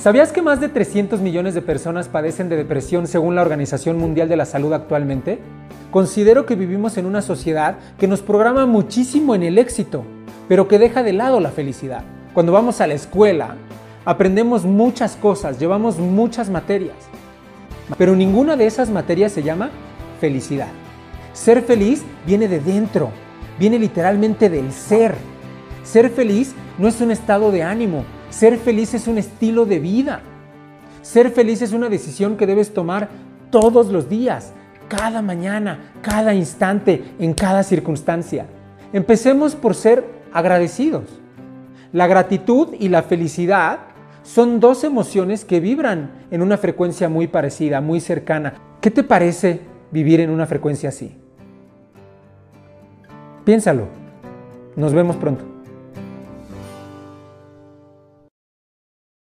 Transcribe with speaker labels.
Speaker 1: ¿Sabías que más de 300 millones de personas padecen de depresión según la Organización Mundial de la Salud actualmente? Considero que vivimos en una sociedad que nos programa muchísimo en el éxito, pero que deja de lado la felicidad. Cuando vamos a la escuela, aprendemos muchas cosas, llevamos muchas materias, pero ninguna de esas materias se llama felicidad. Ser feliz viene de dentro, viene literalmente del ser. Ser feliz no es un estado de ánimo, ser feliz es un estilo de vida. Ser feliz es una decisión que debes tomar todos los días, cada mañana, cada instante, en cada circunstancia. Empecemos por ser agradecidos. La gratitud y la felicidad son dos emociones que vibran en una frecuencia muy parecida, muy cercana. ¿Qué te parece vivir en una frecuencia así? Piénsalo. Nos vemos pronto.